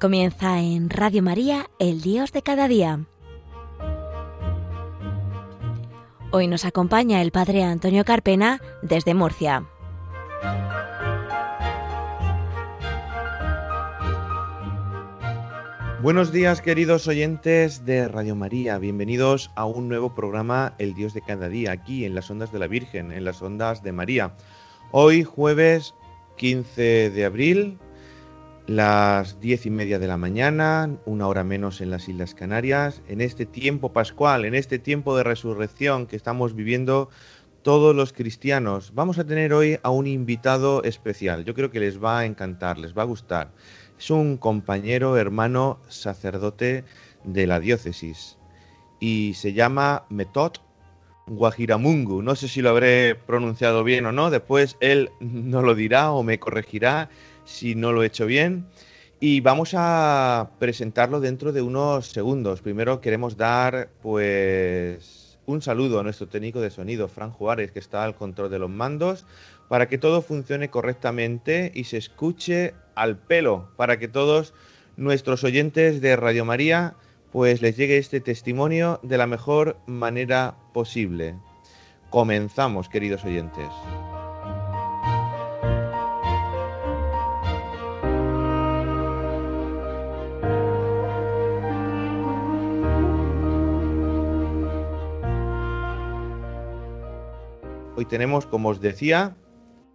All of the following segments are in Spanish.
Comienza en Radio María, el Dios de cada día. Hoy nos acompaña el Padre Antonio Carpena desde Murcia. Buenos días queridos oyentes de Radio María, bienvenidos a un nuevo programa El Dios de cada día, aquí en las ondas de la Virgen, en las ondas de María. Hoy jueves 15 de abril las diez y media de la mañana, una hora menos en las Islas Canarias, en este tiempo pascual, en este tiempo de resurrección que estamos viviendo todos los cristianos. Vamos a tener hoy a un invitado especial. Yo creo que les va a encantar, les va a gustar. Es un compañero, hermano, sacerdote de la diócesis y se llama Metod Guajiramungu. No sé si lo habré pronunciado bien o no, después él no lo dirá o me corregirá si no lo he hecho bien. Y vamos a presentarlo dentro de unos segundos. Primero queremos dar pues un saludo a nuestro técnico de sonido, Fran Juárez, que está al control de los mandos, para que todo funcione correctamente y se escuche al pelo, para que todos nuestros oyentes de Radio María pues les llegue este testimonio de la mejor manera posible. Comenzamos, queridos oyentes. Hoy tenemos, como os decía,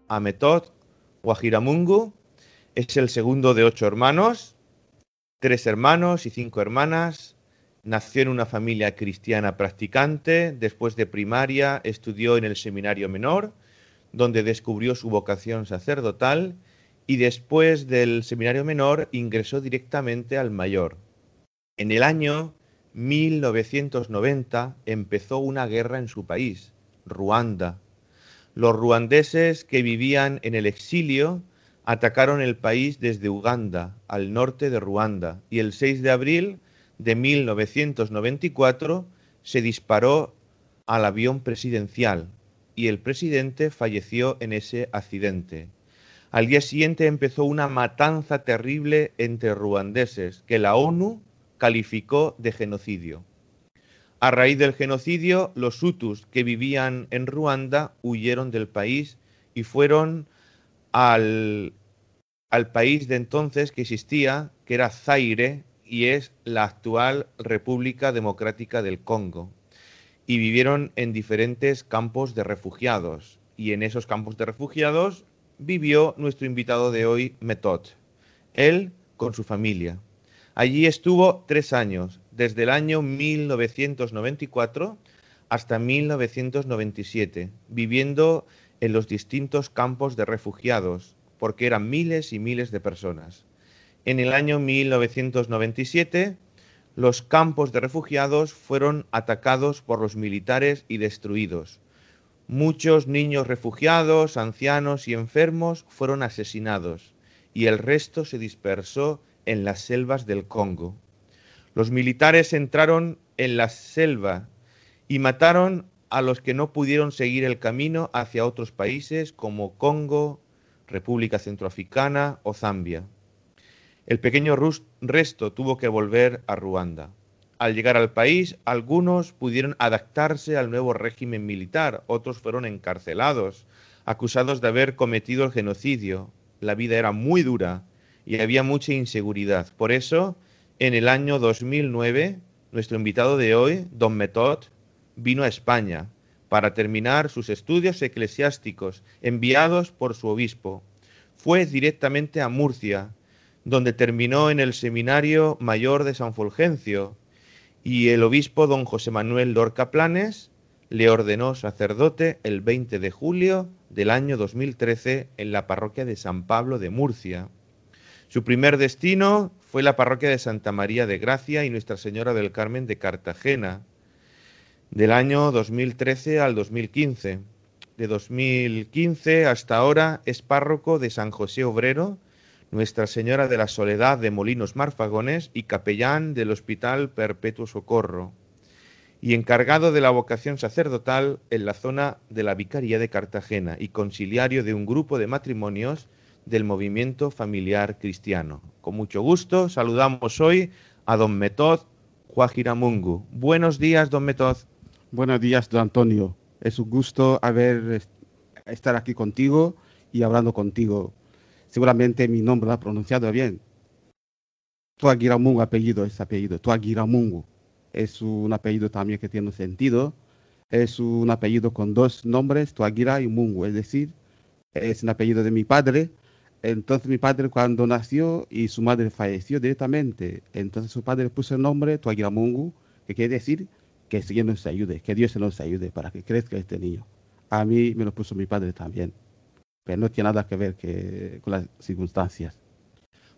a Metod Guajiramungu. Es el segundo de ocho hermanos, tres hermanos y cinco hermanas. Nació en una familia cristiana practicante. Después de primaria estudió en el seminario menor, donde descubrió su vocación sacerdotal. Y después del seminario menor ingresó directamente al mayor. En el año 1990 empezó una guerra en su país, Ruanda, los ruandeses que vivían en el exilio atacaron el país desde Uganda, al norte de Ruanda, y el 6 de abril de 1994 se disparó al avión presidencial y el presidente falleció en ese accidente. Al día siguiente empezó una matanza terrible entre ruandeses que la ONU calificó de genocidio. A raíz del genocidio, los hutus que vivían en Ruanda huyeron del país y fueron al, al país de entonces que existía, que era Zaire, y es la actual República Democrática del Congo. Y vivieron en diferentes campos de refugiados. Y en esos campos de refugiados vivió nuestro invitado de hoy, Metod. Él con su familia. Allí estuvo tres años, desde el año 1994 hasta 1997, viviendo en los distintos campos de refugiados, porque eran miles y miles de personas. En el año 1997, los campos de refugiados fueron atacados por los militares y destruidos. Muchos niños refugiados, ancianos y enfermos fueron asesinados y el resto se dispersó en las selvas del Congo. Los militares entraron en la selva y mataron a los que no pudieron seguir el camino hacia otros países como Congo, República Centroafricana o Zambia. El pequeño resto tuvo que volver a Ruanda. Al llegar al país, algunos pudieron adaptarse al nuevo régimen militar, otros fueron encarcelados, acusados de haber cometido el genocidio. La vida era muy dura y había mucha inseguridad. Por eso, en el año 2009, nuestro invitado de hoy, don Metod, vino a España para terminar sus estudios eclesiásticos enviados por su obispo. Fue directamente a Murcia, donde terminó en el Seminario Mayor de San Fulgencio, y el obispo don José Manuel Lorca Planes le ordenó sacerdote el 20 de julio del año 2013 en la parroquia de San Pablo de Murcia. Su primer destino fue la parroquia de Santa María de Gracia y Nuestra Señora del Carmen de Cartagena, del año 2013 al 2015. De 2015 hasta ahora es párroco de San José Obrero, Nuestra Señora de la Soledad de Molinos Marfagones y capellán del Hospital Perpetuo Socorro, y encargado de la vocación sacerdotal en la zona de la Vicaría de Cartagena y conciliario de un grupo de matrimonios del movimiento familiar cristiano. Con mucho gusto saludamos hoy a don Metod Juajiramungu. Buenos días, don Metod. Buenos días, don Antonio. Es un gusto haber estar aquí contigo y hablando contigo. Seguramente mi nombre lo ha pronunciado bien. Tuagiramungu, apellido es apellido. Tuagiramungu. Es un apellido también que tiene sentido. Es un apellido con dos nombres, Tuagira y Mungu. Es decir, es un apellido de mi padre. Entonces mi padre cuando nació y su madre falleció directamente, entonces su padre puso el nombre Tuagiramungu, que quiere decir que Dios nos ayude, que Dios nos ayude para que crezca este niño. A mí me lo puso mi padre también, pero no tiene nada que ver que, con las circunstancias.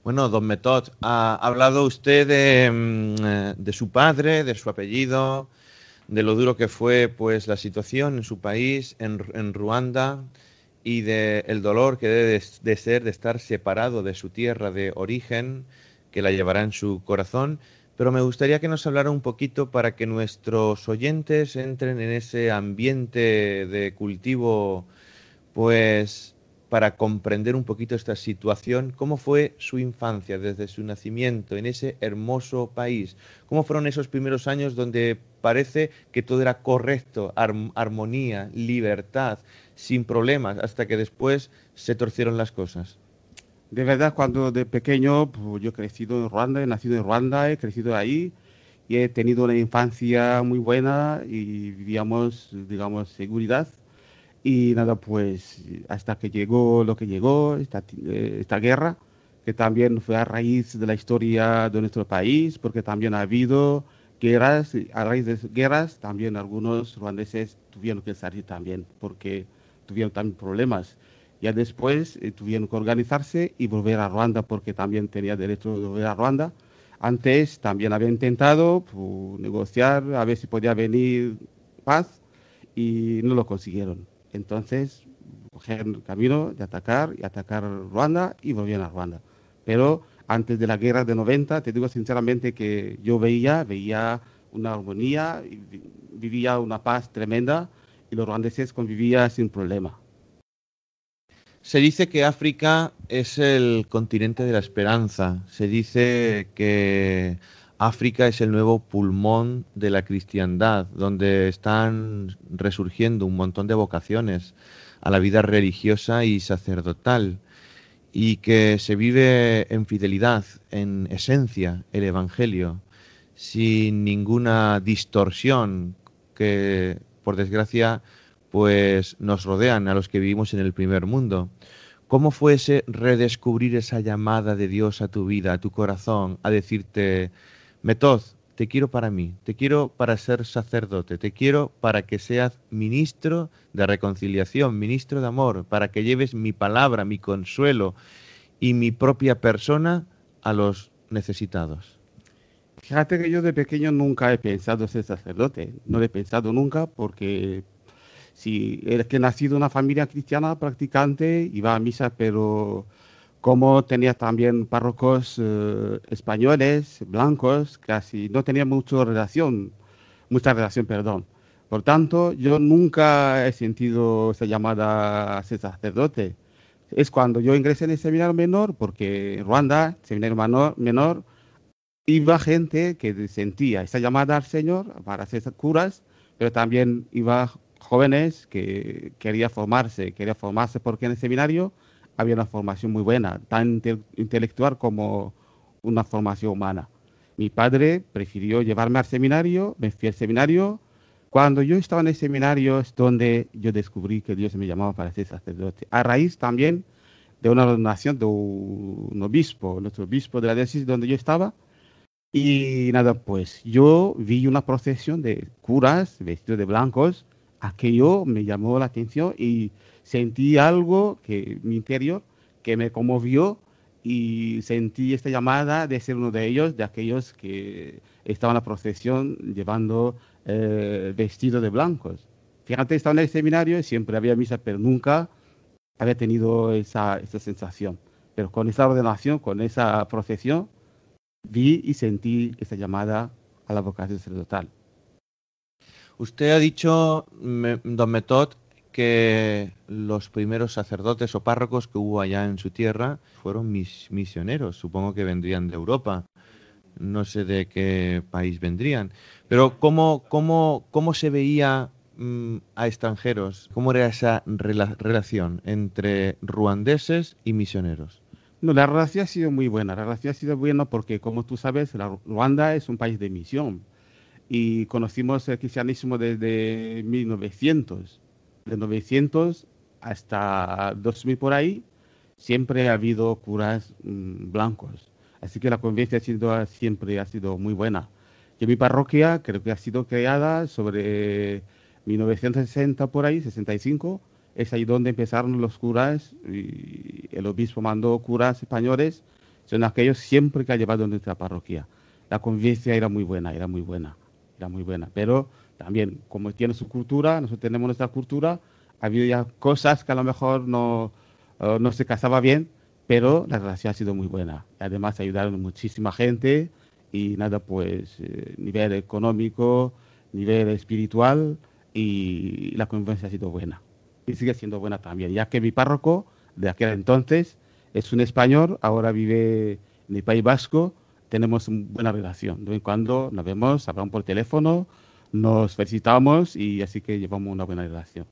Bueno, don Metod, ha hablado usted de, mm, eh, de, su padre, de su apellido, de lo duro que fue pues la situación en su país, en, en Ruanda, y del el dolor que debe de, ser de estar separado de su tierra de origen, que la llevará en su corazón. Pero me gustaría que nos hablara un poquito para que nuestros oyentes entren en ese ambiente de cultivo, pues para comprender un poquito esta situación, cómo fue su infancia desde su nacimiento en ese hermoso país, cómo fueron esos primeros años donde parece que todo era correcto, armonía, libertad, sin problemas, hasta que después se torcieron las cosas. De verdad, cuando de pequeño pues, yo he crecido en Ruanda, he nacido en Ruanda, he crecido ahí y he tenido una infancia muy buena y vivíamos, digamos, seguridad y nada, pues hasta que llegó lo que llegó, esta, eh, esta guerra, que también fue a raíz de la historia de nuestro país, porque también ha habido guerras, a raíz de guerras también algunos ruandeses tuvieron que salir también, porque tuvieron también problemas. Ya después eh, tuvieron que organizarse y volver a Ruanda, porque también tenía derecho de volver a Ruanda. Antes también había intentado negociar, a ver si podía venir paz, y no lo consiguieron. Entonces, cogieron el camino de atacar y atacar Ruanda y volvían a Ruanda. Pero antes de la guerra de 90, te digo sinceramente que yo veía, veía una armonía, vivía una paz tremenda y los ruandeses convivían sin problema. Se dice que África es el continente de la esperanza. Se dice que África es el nuevo pulmón de la cristiandad, donde están resurgiendo un montón de vocaciones a la vida religiosa y sacerdotal, y que se vive en fidelidad, en esencia, el Evangelio, sin ninguna distorsión que, por desgracia, pues nos rodean a los que vivimos en el primer mundo. ¿Cómo fue ese redescubrir esa llamada de Dios a tu vida, a tu corazón, a decirte, Metod, te quiero para mí, te quiero para ser sacerdote, te quiero para que seas ministro de reconciliación, ministro de amor, para que lleves mi palabra, mi consuelo y mi propia persona a los necesitados. Fíjate que yo de pequeño nunca he pensado ser sacerdote, no lo he pensado nunca porque si es que he nacido en una familia cristiana practicante, iba a misa, pero como tenía también párrocos eh, españoles, blancos, casi no tenía mucha relación, mucha relación, perdón. Por tanto, yo nunca he sentido esa llamada a ser sacerdote. Es cuando yo ingresé en el seminario menor, porque en Ruanda, seminario menor, menor, iba gente que sentía esa llamada al Señor para ser curas, pero también iba jóvenes que querían formarse, querían formarse porque en el seminario había una formación muy buena, tan intelectual como una formación humana. Mi padre prefirió llevarme al seminario, me fui al seminario. Cuando yo estaba en el seminario es donde yo descubrí que Dios me llamaba para ser sacerdote. A raíz también de una ordenación de un obispo, nuestro obispo de la diócesis donde yo estaba. Y nada, pues yo vi una procesión de curas vestidos de blancos. Aquello me llamó la atención y sentí algo que mi interior que me conmovió y sentí esta llamada de ser uno de ellos, de aquellos que estaban en la procesión llevando eh, vestidos de blancos. Fíjate, estaba en el seminario siempre había misa, pero nunca había tenido esa, esa sensación. Pero con esa ordenación, con esa procesión, vi y sentí esa llamada a la vocación sacerdotal. Usted ha dicho, don Metod, que los primeros sacerdotes o párrocos que hubo allá en su tierra fueron mis misioneros. Supongo que vendrían de Europa. No sé de qué país vendrían. Pero ¿cómo, cómo, cómo se veía mm, a extranjeros? ¿Cómo era esa relación entre ruandeses y misioneros? No, la relación ha sido muy buena. La relación ha sido buena porque, como tú sabes, Ruanda es un país de misión y conocimos el cristianismo desde 1900. De 900 hasta 2000 por ahí, siempre ha habido curas mm, blancos. Así que la convivencia ha sido, siempre ha sido muy buena. Y mi parroquia creo que ha sido creada sobre 1960 por ahí, 65. Es ahí donde empezaron los curas y el obispo mandó curas españoles. Son aquellos siempre que ha llevado nuestra parroquia. La convivencia era muy buena, era muy buena era muy buena. Pero también, como tiene su cultura, nosotros tenemos nuestra cultura, ha habido ya cosas que a lo mejor no, eh, no se casaba bien, pero la relación ha sido muy buena. Además, ayudaron muchísima gente y nada, pues, eh, nivel económico, nivel espiritual y la convivencia ha sido buena. Y sigue siendo buena también, ya que mi párroco de aquel entonces es un español, ahora vive en el País Vasco tenemos una buena relación. De vez en cuando nos vemos, hablamos por teléfono, nos felicitamos y así que llevamos una buena relación.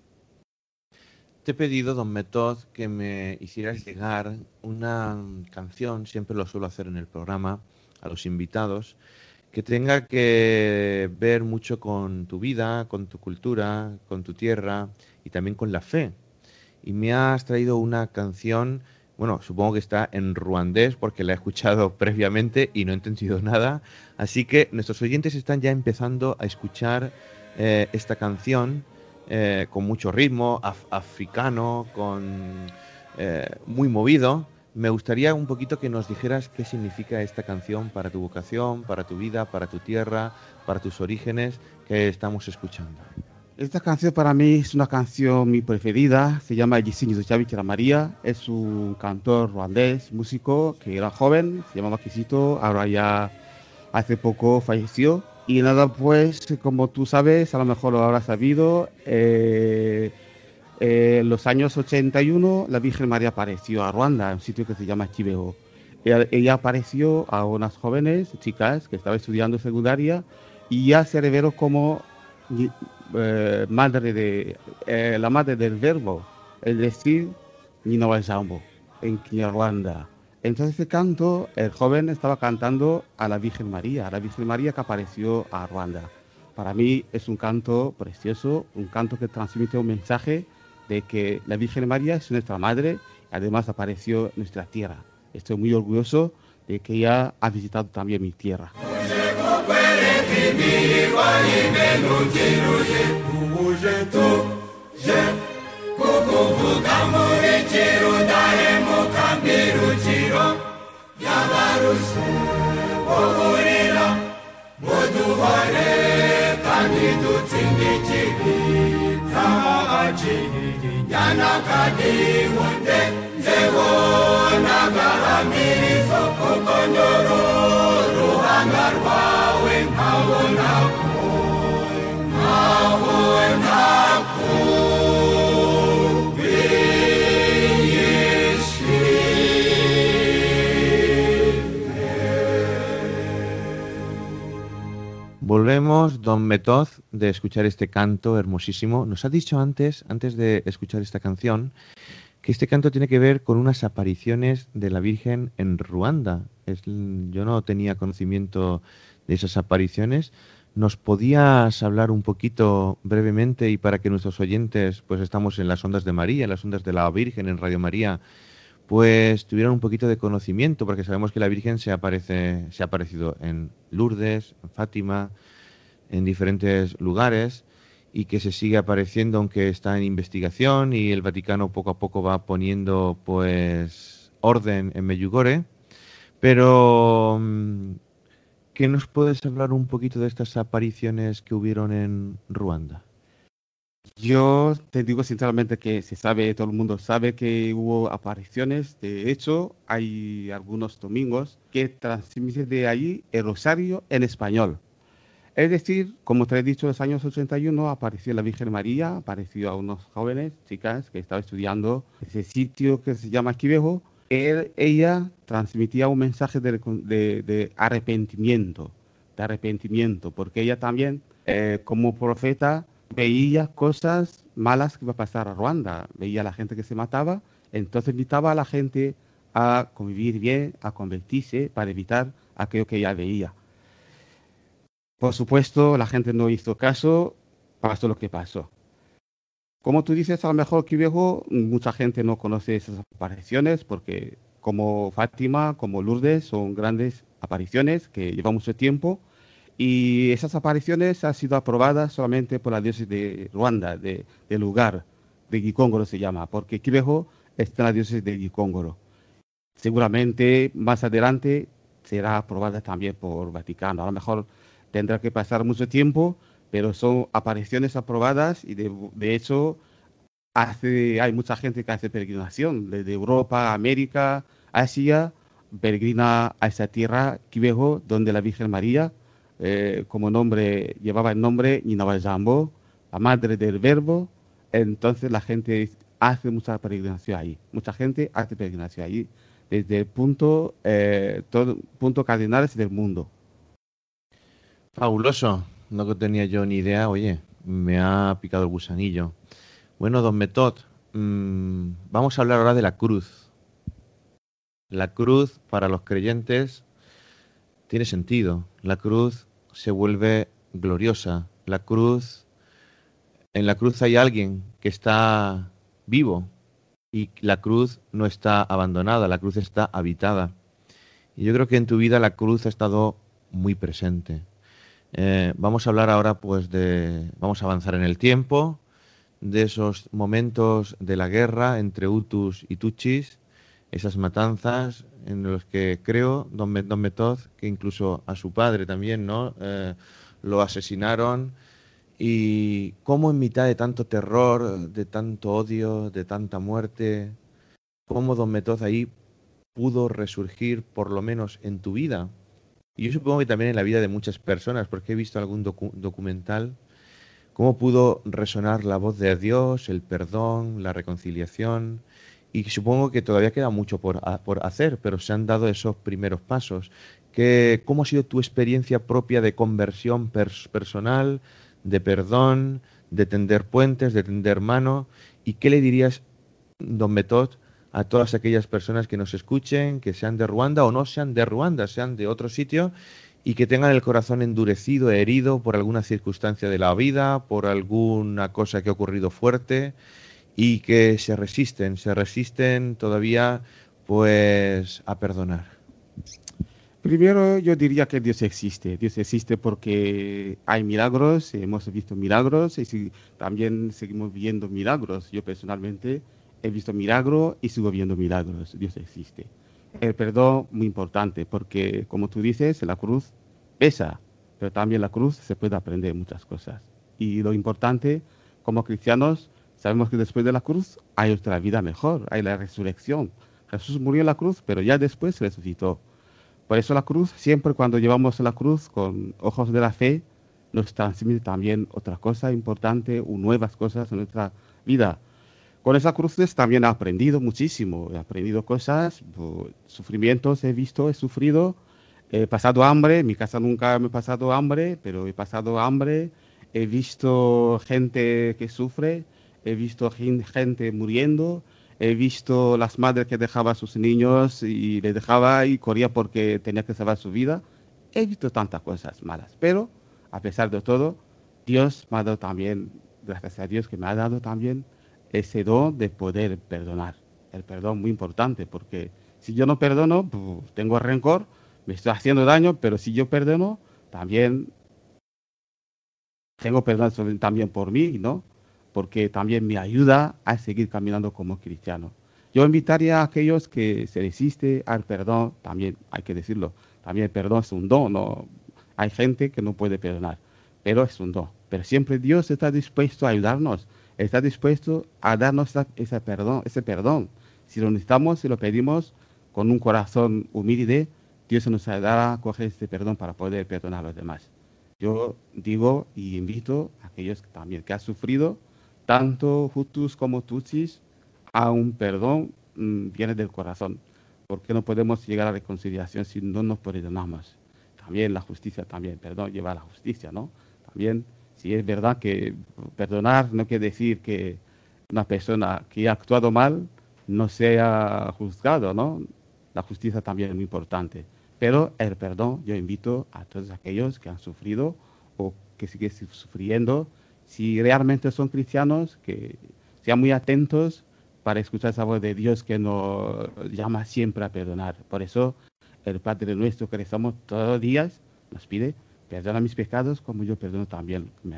Te he pedido, don Metod, que me hicieras llegar una canción, siempre lo suelo hacer en el programa, a los invitados, que tenga que ver mucho con tu vida, con tu cultura, con tu tierra y también con la fe. Y me has traído una canción bueno, supongo que está en ruandés porque la he escuchado previamente y no he entendido nada. Así que nuestros oyentes están ya empezando a escuchar eh, esta canción eh, con mucho ritmo, africano, con eh, muy movido. Me gustaría un poquito que nos dijeras qué significa esta canción para tu vocación, para tu vida, para tu tierra, para tus orígenes que estamos escuchando. Esta canción para mí es una canción mi preferida, se llama Gisinho de María, es un cantor ruandés, músico que era joven, se llamaba Quisito, ahora ya hace poco falleció. Y nada, pues como tú sabes, a lo mejor lo habrás sabido, eh, eh, en los años 81 la Virgen María apareció a Ruanda, en un sitio que se llama Chiveo. Ella, ella apareció a unas jóvenes, chicas, que estaban estudiando secundaria, y ya se reveló como eh, madre de, eh, la madre del verbo, es decir, Jambo, en Kinyarwanda. Entonces ese canto, el joven estaba cantando a la Virgen María, a la Virgen María que apareció a Ruanda. Para mí es un canto precioso, un canto que transmite un mensaje de que la Virgen María es nuestra madre además apareció en nuestra tierra. Estoy muy orgulloso de que ella ha visitado también mi tierra. Épidémie, voyez, nous je ruhanga Volvemos, don Metoz, de escuchar este canto hermosísimo. Nos ha dicho antes, antes de escuchar esta canción, que este canto tiene que ver con unas apariciones de la Virgen en Ruanda. yo no tenía conocimiento de esas apariciones. ¿Nos podías hablar un poquito brevemente y para que nuestros oyentes, pues estamos en las ondas de María, en las ondas de la Virgen, en Radio María, pues tuvieran un poquito de conocimiento, porque sabemos que la Virgen se, aparece, se ha aparecido en Lourdes, en Fátima, en diferentes lugares y que se sigue apareciendo aunque está en investigación y el Vaticano poco a poco va poniendo pues orden en Meyugore. Pero mm, ¿Qué nos puedes hablar un poquito de estas apariciones que hubieron en Ruanda? Yo te digo sinceramente que se sabe, todo el mundo sabe que hubo apariciones. De hecho, hay algunos domingos que transmiten de ahí el rosario en español. Es decir, como te he dicho, en los años 81 apareció la Virgen María, apareció a unos jóvenes, chicas, que estaban estudiando ese sitio que se llama Quivejo. Ella transmitía un mensaje de, arrepentimiento, de arrepentimiento, porque ella también, eh, como profeta, veía cosas malas que iba a pasar a Ruanda, veía a la gente que se mataba, entonces invitaba a la gente a convivir bien, a convertirse para evitar aquello que ella veía. Por supuesto, la gente no hizo caso, pasó lo que pasó. Como tú dices, a lo mejor viejo, mucha gente no conoce esas apariciones porque como Fátima, como Lourdes, son grandes apariciones que llevan mucho tiempo y esas apariciones han sido aprobadas solamente por la diócesis de Ruanda, de, del lugar, de Gikongoro se llama, porque Kibeho está en la diócesis de Gikongoro. Seguramente más adelante será aprobada también por Vaticano. A lo mejor tendrá que pasar mucho tiempo, pero son apariciones aprobadas y de, hecho hace, hay mucha gente que hace peregrinación desde Europa, América, Asia, peregrina a esa tierra, Kibeho, donde la Virgen María, eh, como nombre, llevaba el nombre Jambo, la madre del verbo, entonces la gente hace mucha peregrinación ahí, mucha gente hace peregrinación ahí, desde el punto, eh, todo, punto cardinales del mundo. Fabuloso, no tenía yo ni idea, oye, me ha picado el gusanillo. Bueno, don Metod, mm, vamos a hablar ahora de la cruz. La cruz para los creyentes tiene sentido. La cruz se vuelve gloriosa. La cruz, en la cruz hay alguien que está vivo y la cruz no está abandonada, la cruz está habitada. Y yo creo que en tu vida la cruz ha estado muy presente. Eh, vamos a hablar ahora, pues, de. Vamos a avanzar en el tiempo, de esos momentos de la guerra entre Hutus y Tutsis, esas matanzas en los que creo, don, don Metod, que incluso a su padre también, ¿no? Eh, lo asesinaron. Y cómo en mitad de tanto terror, de tanto odio, de tanta muerte, cómo don Metod ahí pudo resurgir, por lo menos en tu vida, y yo supongo que también en la vida de muchas personas, porque he visto algún documental, cómo pudo resonar la voz de Dios, el perdón, la reconciliación. Y supongo que todavía queda mucho por, por hacer, pero se han dado esos primeros pasos. ¿Qué, ¿Cómo ha sido tu experiencia propia de conversión personal, de perdón, de tender puentes, de tender mano? ¿Y qué le dirías, don Metod, a todas aquellas personas que nos escuchen, que sean de Ruanda o no sean de Ruanda, sean de otro sitio y que tengan el corazón endurecido, herido por alguna circunstancia de la vida, por alguna cosa que ha ocurrido fuerte y que se resisten, se resisten todavía pues a perdonar. Primero yo diría que Dios existe. Dios existe porque hay milagros, hemos visto milagros y también seguimos viendo milagros. Yo personalmente he visto milagros y sigo viendo milagros. Dios existe. El perdón, muy importante, porque como tú dices, la cruz pesa, pero también la cruz se puede aprender muchas cosas. Y lo importante, como cristianos, sabemos que después de la cruz hay otra vida mejor, hay la resurrección. Jesús murió en la cruz, pero ya después resucitó. Por eso la cruz, siempre cuando llevamos la cruz con ojos de la fe, nos transmite también otra cosa importante o nuevas cosas en nuestra vida con esa cruces también he aprendido muchísimo, he aprendido cosas, sufrimientos he visto, he sufrido, he pasado hambre, en mi casa nunca me he pasado hambre, pero he pasado hambre, he visto gente que sufre, he visto gente muriendo, he visto las madres que dejaban a sus niños y les dejaba y corría porque tenía que salvar su vida. He visto tantas cosas malas, pero a pesar de todo, Dios me ha dado también, gracias a Dios que me ha dado también ese don de poder perdonar. El perdón muy importante, porque si yo no perdono, tengo rencor, me estoy haciendo daño, pero si yo perdono, también tengo perdón también por mí, ¿no? Porque también me ayuda a seguir caminando como cristiano. Yo invitaría a aquellos que se resiste al perdón, también hay que decirlo, también el perdón es un don, ¿no? Hay gente que no puede perdonar, pero es un don. Pero siempre Dios está dispuesto a ayudarnos está dispuesto a darnos ese perdón, ese perdón. Si lo necesitamos, si lo pedimos con un corazón humilde, Dios nos ayudará a coger este perdón para poder perdonar a los demás. Yo digo y invito a aquellos también que han sufrido, tanto Hutus como Tutsis, a un perdón mm, viene del corazón. Porque no podemos llegar a la reconciliación si no nos perdonamos. También la justicia, también, perdón, lleva a la justicia, ¿no? También, si es verdad que perdonar no quiere decir que una persona que ha actuado mal no sea juzgado, ¿no? La justicia también es muy importante. Pero el perdón, yo invito a todos aquellos que han sufrido o que siguen sufriendo, si realmente son cristianos, que sean muy atentos para escuchar esa voz de Dios que nos llama siempre a perdonar. Por eso el Padre nuestro que rezamos todos los días nos pide, perdona mis pecados como yo perdono también que me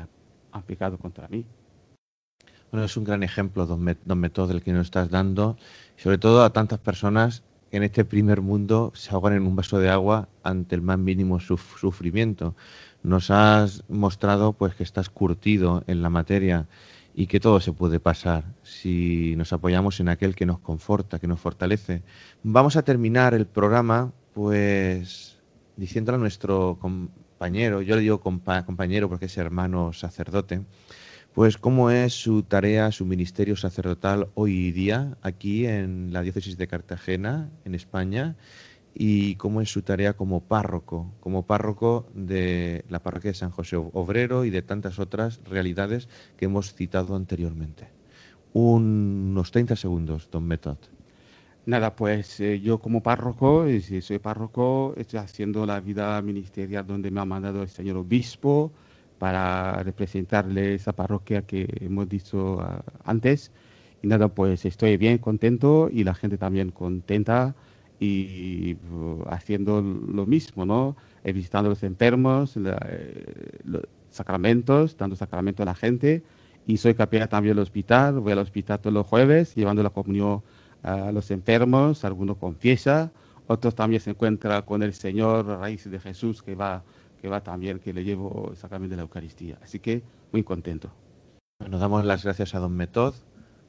han pecado contra mí. Bueno, es un gran ejemplo, don, Método, del que nos estás dando, sobre todo a tantas personas que en este primer mundo se ahogan en un vaso de agua ante el más mínimo sufrimiento. Nos has mostrado pues que estás curtido en la materia y que todo se puede pasar si nos apoyamos en aquel que nos conforta, que nos fortalece. Vamos a terminar el programa pues diciéndole a nuestro compañero, yo le digo compañero porque es hermano sacerdote, pues cómo es su tarea, su ministerio sacerdotal hoy día aquí en la diócesis de Cartagena, en España, y cómo es su tarea como párroco, como párroco de la parroquia de San José Obrero y de tantas otras realidades que hemos citado anteriormente. unos 30 segundos, don Metod. Nada, pues eh, yo como párroco, soy párroco, estoy haciendo la vida ministerial donde me ha mandado el señor obispo, para representarle esa parroquia que hemos dicho ah, antes. Y nada, pues estoy bien contento y la gente también contenta y uh, haciendo lo mismo, ¿no? Eh, visitando los enfermos, eh, los sacramentos, dando sacramento a la gente. Y soy capellán también del hospital, voy al hospital todos los jueves llevando la comunión a los enfermos, algunos confiesa, otros también se encuentran con el Señor, a raíz de Jesús, que va que va también, que le llevo el sacramento de la Eucaristía. Así que muy contento. Nos damos las gracias a don Metod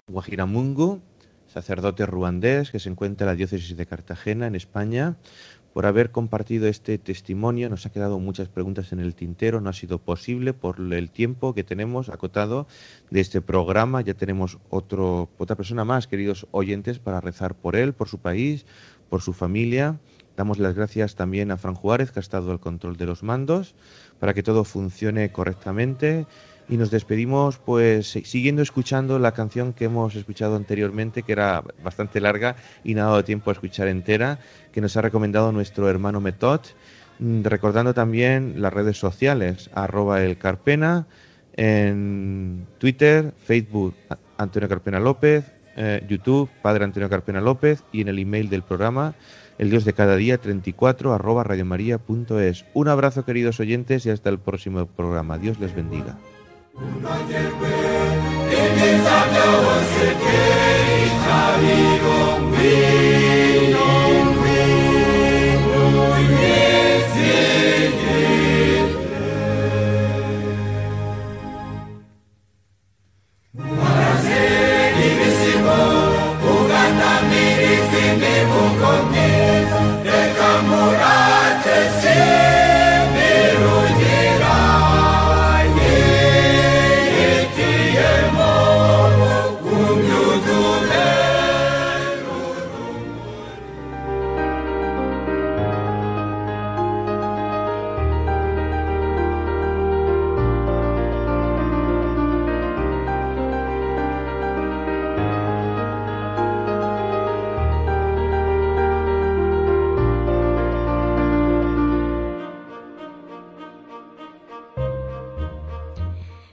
Guajiramungu, sacerdote ruandés que se encuentra en la diócesis de Cartagena, en España, por haber compartido este testimonio. Nos ha quedado muchas preguntas en el tintero, no ha sido posible por el tiempo que tenemos acotado de este programa. Ya tenemos otra persona más, queridos oyentes, para rezar por él, por su país, por su familia Damos las gracias también a Fran Juárez, que ha estado al control de los mandos, para que todo funcione correctamente. Y nos despedimos, pues, siguiendo escuchando la canción que hemos escuchado anteriormente, que era bastante larga y no ha dado tiempo a escuchar entera, que nos ha recomendado nuestro hermano Metod. Mm, recordando también las redes sociales, arroba el Carpena, en Twitter, Facebook, Antonio Carpena López, eh, YouTube, Padre Antonio Carpena López, y en el email del programa, el Dios de cada día 34 arroba radiomaria.es. Un abrazo queridos oyentes y hasta el próximo programa. Dios les bendiga. Ibizabyo wose ke ikabirumbi